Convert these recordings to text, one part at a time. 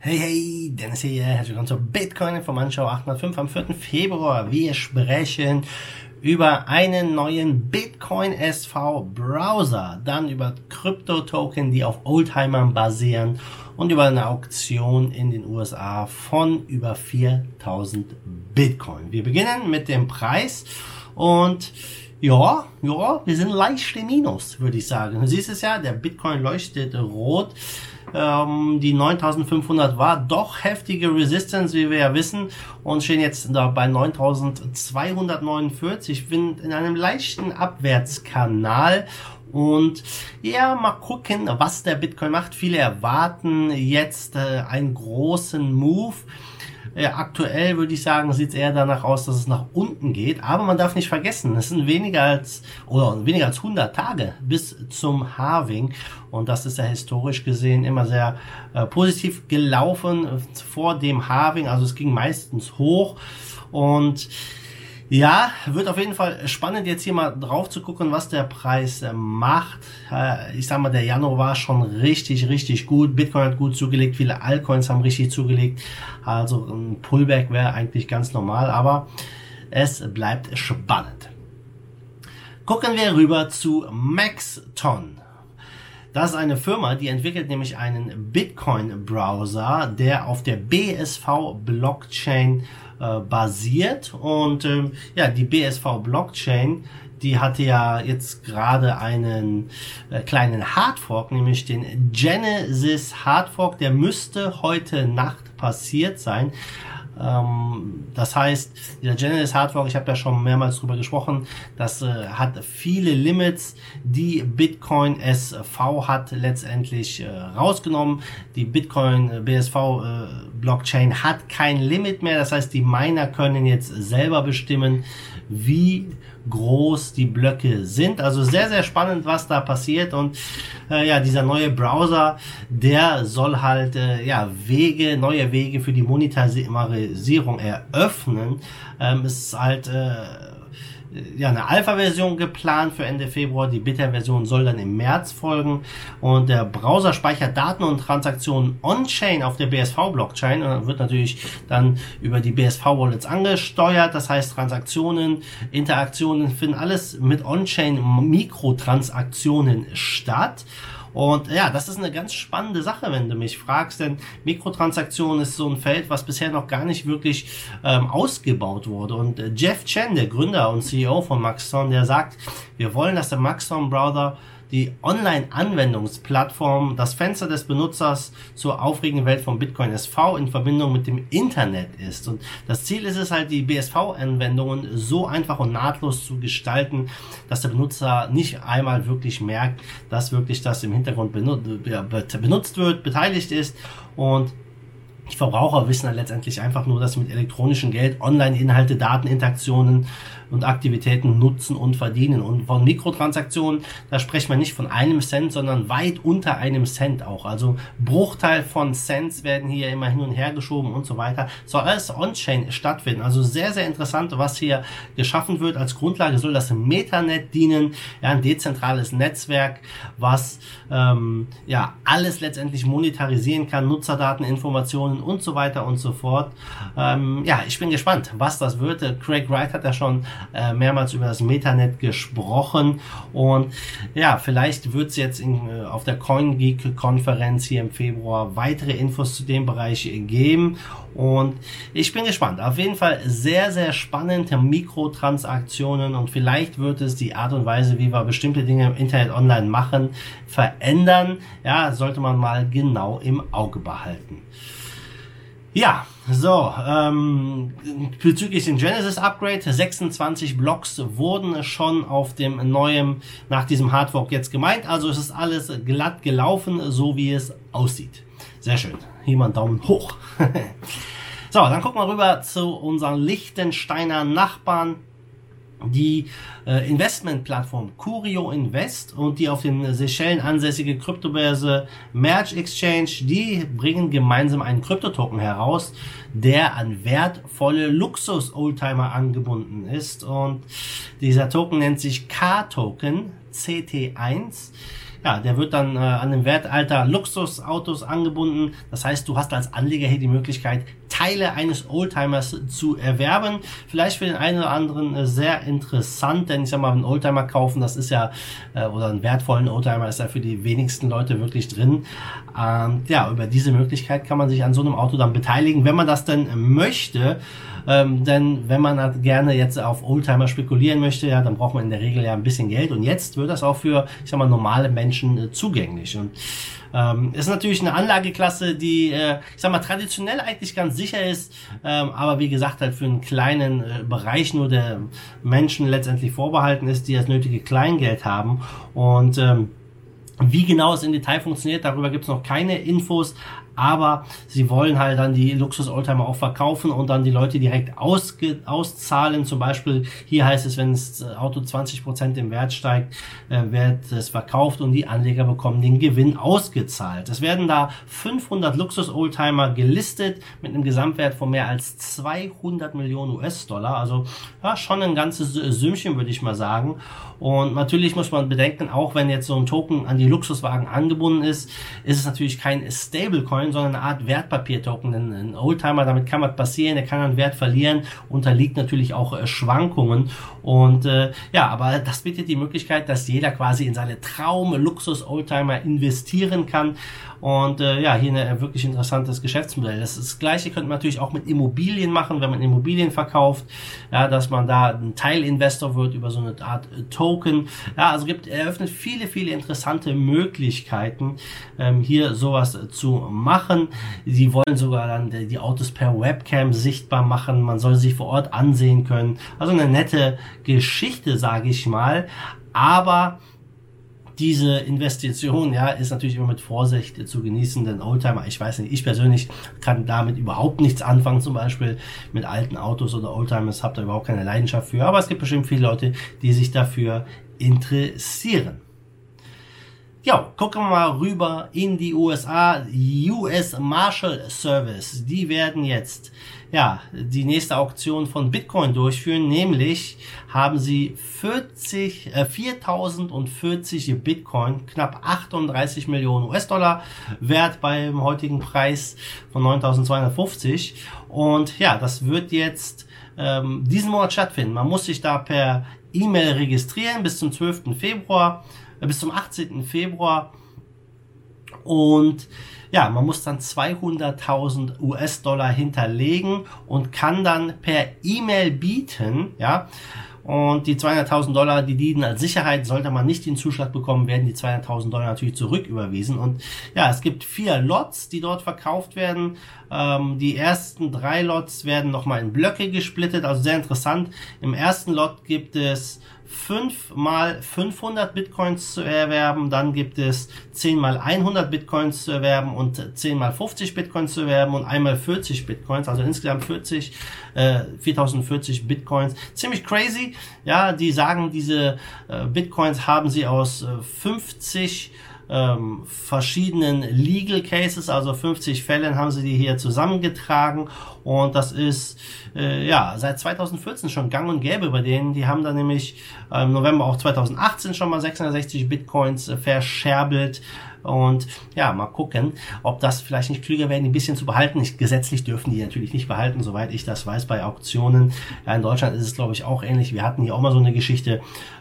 Hey, hey, Dennis hier, herzlich willkommen zur Bitcoin Information 805 am 4. Februar. Wir sprechen über einen neuen Bitcoin SV Browser, dann über Krypto-Token, die auf Oldtimern basieren und über eine Auktion in den USA von über 4000 Bitcoin. Wir beginnen mit dem Preis und ja, ja, wir sind leicht im Minus, würde ich sagen. Du siehst es ja, der Bitcoin leuchtet rot. Ähm, die 9500 war doch heftige Resistance, wie wir ja wissen, und stehen jetzt da bei 9249. Ich bin in einem leichten Abwärtskanal und ja, mal gucken, was der Bitcoin macht. Viele erwarten jetzt äh, einen großen Move. Äh, aktuell würde ich sagen, sieht es eher danach aus, dass es nach unten geht. Aber man darf nicht vergessen, es sind weniger als oder weniger als 100 Tage bis zum Halving und das ist ja historisch gesehen immer sehr äh, positiv gelaufen vor dem Halving. Also es ging meistens hoch und ja, wird auf jeden Fall spannend, jetzt hier mal drauf zu gucken, was der Preis äh, macht. Äh, ich sag mal, der Januar war schon richtig, richtig gut. Bitcoin hat gut zugelegt, viele Altcoins haben richtig zugelegt. Also ein Pullback wäre eigentlich ganz normal, aber es bleibt spannend. Gucken wir rüber zu Maxton. Das ist eine Firma, die entwickelt nämlich einen Bitcoin-Browser, der auf der BSV-Blockchain äh, basiert. Und ähm, ja, die BSV Blockchain, die hatte ja jetzt gerade einen äh, kleinen Hardfork, nämlich den Genesis Hardfork. Der müsste heute Nacht passiert sein. Ähm, das heißt, der Genesis Hardfork, ich habe ja schon mehrmals drüber gesprochen, das äh, hat viele Limits, die Bitcoin SV hat letztendlich äh, rausgenommen. Die Bitcoin äh, BSV äh, Blockchain hat kein Limit mehr, das heißt, die Miner können jetzt selber bestimmen, wie groß die Blöcke sind. Also sehr, sehr spannend, was da passiert. Und äh, ja, dieser neue Browser, der soll halt äh, ja Wege, neue Wege für die Monetarisierung eröffnen. Ähm, ist halt äh, ja, eine Alpha-Version geplant für Ende Februar. Die Beta-Version soll dann im März folgen. Und der Browser speichert Daten und Transaktionen on-chain auf der BSV-Blockchain und wird natürlich dann über die BSV-Wallets angesteuert. Das heißt, Transaktionen, Interaktionen finden alles mit on-chain Mikrotransaktionen statt. Und ja, das ist eine ganz spannende Sache, wenn du mich fragst, denn Mikrotransaktionen ist so ein Feld, was bisher noch gar nicht wirklich ähm, ausgebaut wurde. Und äh, Jeff Chen, der Gründer und CEO von Maxon, der sagt, wir wollen, dass der Maxon Browser die Online-Anwendungsplattform das Fenster des Benutzers zur aufregenden Welt von Bitcoin SV in Verbindung mit dem Internet ist. Und das Ziel ist es halt, die BSV-Anwendungen so einfach und nahtlos zu gestalten, dass der Benutzer nicht einmal wirklich merkt, dass wirklich das im Hintergrund benutzt wird, beteiligt ist und die Verbraucher wissen dann letztendlich einfach nur, dass sie mit elektronischem Geld Online-Inhalte, Dateninteraktionen und Aktivitäten nutzen und verdienen. Und von Mikrotransaktionen, da sprechen wir nicht von einem Cent, sondern weit unter einem Cent auch. Also Bruchteil von Cents werden hier immer hin und her geschoben und so weiter. Soll alles on-chain stattfinden. Also sehr, sehr interessant, was hier geschaffen wird. Als Grundlage soll das Metanet dienen, ja, ein dezentrales Netzwerk, was ähm, ja alles letztendlich monetarisieren kann, Nutzerdaten, Informationen und so weiter und so fort. Ähm, ja, ich bin gespannt, was das wird. Craig Wright hat ja schon äh, mehrmals über das Metanet gesprochen und ja, vielleicht wird es jetzt in, äh, auf der CoinGeek-Konferenz hier im Februar weitere Infos zu dem Bereich geben und ich bin gespannt. Auf jeden Fall sehr, sehr spannend, Mikrotransaktionen und vielleicht wird es die Art und Weise, wie wir bestimmte Dinge im Internet online machen, verändern. Ja, sollte man mal genau im Auge behalten. Ja, so, ähm, bezüglich dem Genesis Upgrade, 26 Blocks wurden schon auf dem neuen, nach diesem Hardfork jetzt gemeint, also es ist alles glatt gelaufen, so wie es aussieht. Sehr schön, hier mal einen Daumen hoch. so, dann gucken wir rüber zu unseren Lichtensteiner Nachbarn die äh, Investmentplattform Curio Invest und die auf den Seychellen ansässige Kryptobörse Merge Exchange, die bringen gemeinsam einen Kryptotoken heraus, der an wertvolle Luxus-Oldtimer angebunden ist und dieser Token nennt sich K-Token CT1 ja, der wird dann äh, an den Wertalter Luxusautos angebunden. Das heißt, du hast als Anleger hier die Möglichkeit, Teile eines Oldtimers zu erwerben. Vielleicht für den einen oder anderen äh, sehr interessant, denn ich sag mal, einen Oldtimer kaufen, das ist ja, äh, oder einen wertvollen Oldtimer ist ja für die wenigsten Leute wirklich drin. Ähm, ja, über diese Möglichkeit kann man sich an so einem Auto dann beteiligen, wenn man das denn möchte. Ähm, denn wenn man halt gerne jetzt auf Oldtimer spekulieren möchte, ja, dann braucht man in der Regel ja ein bisschen Geld. Und jetzt wird das auch für, ich sag mal, normale Menschen äh, zugänglich. Und ähm, ist natürlich eine Anlageklasse, die, äh, ich sag mal, traditionell eigentlich ganz sicher ist, ähm, aber wie gesagt, halt für einen kleinen äh, Bereich nur der Menschen letztendlich vorbehalten ist, die das nötige Kleingeld haben. Und ähm, wie genau es im Detail funktioniert, darüber gibt es noch keine Infos, aber sie wollen halt dann die Luxus-Oldtimer auch verkaufen und dann die Leute direkt ausge auszahlen. Zum Beispiel hier heißt es, wenn das Auto 20% im Wert steigt, äh, wird es verkauft und die Anleger bekommen den Gewinn ausgezahlt. Es werden da 500 Luxus-Oldtimer gelistet mit einem Gesamtwert von mehr als 200 Millionen US-Dollar. Also ja, schon ein ganzes Sümmchen, würde ich mal sagen. Und natürlich muss man bedenken, auch wenn jetzt so ein Token an die Luxuswagen angebunden ist, ist es natürlich kein Stablecoin, sondern eine Art Wertpapiertoken. Denn ein Oldtimer, damit kann was passieren, der kann an Wert verlieren, unterliegt natürlich auch äh, Schwankungen. Und äh, ja, aber das bietet die Möglichkeit, dass jeder quasi in seine Traum-Luxus-Oldtimer investieren kann. Und äh, ja, hier ein wirklich interessantes Geschäftsmodell. Das, das gleiche könnte man natürlich auch mit Immobilien machen, wenn man Immobilien verkauft, ja, dass man da ein Teilinvestor wird über so eine Art äh, Token. Ja, also gibt eröffnet viele, viele interessante Möglichkeiten, ähm, hier sowas äh, zu machen. Sie wollen sogar dann die, die Autos per Webcam sichtbar machen. Man soll sich vor Ort ansehen können. Also eine nette Geschichte, sage ich mal. Aber diese Investition, ja, ist natürlich immer mit Vorsicht zu genießen, denn Oldtimer, ich weiß nicht, ich persönlich kann damit überhaupt nichts anfangen, zum Beispiel mit alten Autos oder Oldtimers, habe da überhaupt keine Leidenschaft für, aber es gibt bestimmt viele Leute, die sich dafür interessieren. Ja, gucken wir mal rüber in die USA. US Marshall Service, die werden jetzt ja, die nächste Auktion von Bitcoin durchführen, nämlich haben sie 40, äh, 4040 Bitcoin, knapp 38 Millionen US-Dollar wert beim heutigen Preis von 9250 und ja, das wird jetzt ähm, diesen Monat stattfinden. Man muss sich da per E-Mail registrieren bis zum 12. Februar bis zum 18. Februar. Und ja, man muss dann 200.000 US-Dollar hinterlegen und kann dann per E-Mail bieten, ja, und die 200.000 Dollar, die dienen als Sicherheit, sollte man nicht den Zuschlag bekommen, werden die 200.000 Dollar natürlich zurücküberwiesen. Und ja, es gibt vier Lots, die dort verkauft werden. Ähm, die ersten drei Lots werden nochmal in Blöcke gesplittet, also sehr interessant. Im ersten Lot gibt es 5 mal 500 Bitcoins zu erwerben, dann gibt es 10 mal 100 Bitcoins zu erwerben und 10 mal 50 Bitcoins zu erwerben und einmal 40 Bitcoins, also insgesamt 40, äh, 4040 Bitcoins. Ziemlich crazy, ja, die sagen, diese äh, Bitcoins haben sie aus äh, 50 ähm, verschiedenen Legal Cases, also 50 Fällen haben sie die hier zusammengetragen und das ist äh, ja seit 2014 schon gang und gäbe bei denen. Die haben dann nämlich äh, im November auch 2018 schon mal 660 Bitcoins äh, verscherbelt und ja, mal gucken, ob das vielleicht nicht klüger wäre, die ein bisschen zu behalten. Ich, gesetzlich dürfen die natürlich nicht behalten, soweit ich das weiß, bei Auktionen. Ja, in Deutschland ist es, glaube ich, auch ähnlich. Wir hatten hier auch mal so eine Geschichte,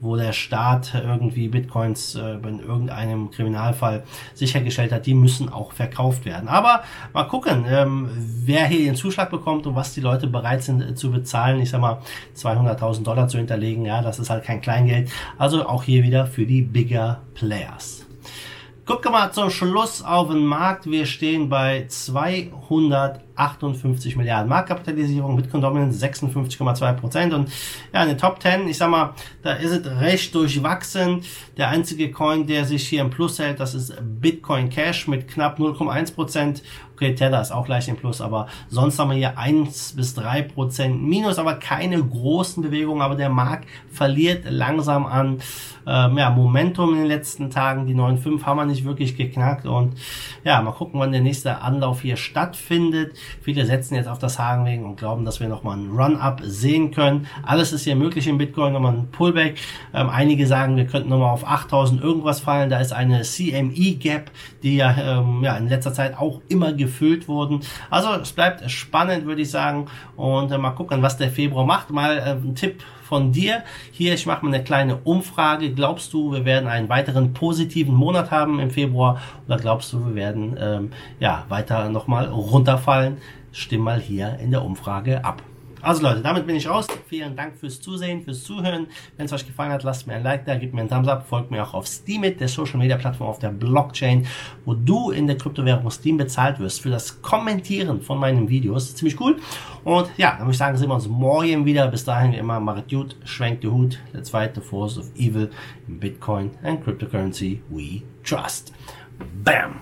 wo der Staat irgendwie Bitcoins äh, in irgendeinem Kriminalfall sichergestellt hat, die müssen auch verkauft werden. Aber mal gucken, ähm, wer hier den Zuschlag bekommt und was die Leute bereit sind äh, zu bezahlen. Ich sag mal, 200.000 Dollar zu hinterlegen, ja, das ist halt kein Kleingeld. Also auch hier wieder für die Bigger Players. Wir mal zum Schluss auf den Markt. Wir stehen bei 258 Milliarden Marktkapitalisierung, Bitcoin Dominance 56,2 Prozent und ja, in den Top 10, ich sag mal, da ist es recht durchwachsen. Der einzige Coin, der sich hier im Plus hält, das ist Bitcoin Cash mit knapp 0,1 Prozent Okay, Tether ist auch leicht im Plus, aber sonst haben wir hier 1 bis 3 Prozent Minus, aber keine großen Bewegungen, aber der Markt verliert langsam an ähm, ja, Momentum in den letzten Tagen. Die 9,5 haben wir nicht wirklich geknackt und ja, mal gucken, wann der nächste Anlauf hier stattfindet. Viele setzen jetzt auf das Hakenwegen und glauben, dass wir nochmal einen Run-Up sehen können. Alles ist hier möglich im Bitcoin, nochmal ein Pullback. Ähm, einige sagen, wir könnten nochmal auf 8000 irgendwas fallen. Da ist eine CME-Gap, die ja, ähm, ja in letzter Zeit auch immer gefüllt wurden. Also es bleibt spannend, würde ich sagen. Und äh, mal gucken, was der Februar macht. Mal äh, ein Tipp von dir. Hier, ich mache mal eine kleine Umfrage. Glaubst du, wir werden einen weiteren positiven Monat haben im Februar? Oder glaubst du, wir werden ähm, ja weiter nochmal runterfallen? Stimm mal hier in der Umfrage ab. Also Leute, damit bin ich raus. Vielen Dank fürs Zusehen, fürs Zuhören. Wenn es euch gefallen hat, lasst mir ein Like da, gebt mir einen Thumbs up, folgt mir auch auf Steemit, der Social Media Plattform auf der Blockchain, wo du in der Kryptowährung Steam bezahlt wirst für das Kommentieren von meinen Videos. Ziemlich cool. Und ja, dann würde ich sagen, sehen wir uns morgen wieder. Bis dahin wie immer, macht gut, schwenkt die Hut. Der zweite Force of Evil in Bitcoin and Cryptocurrency we trust. Bam!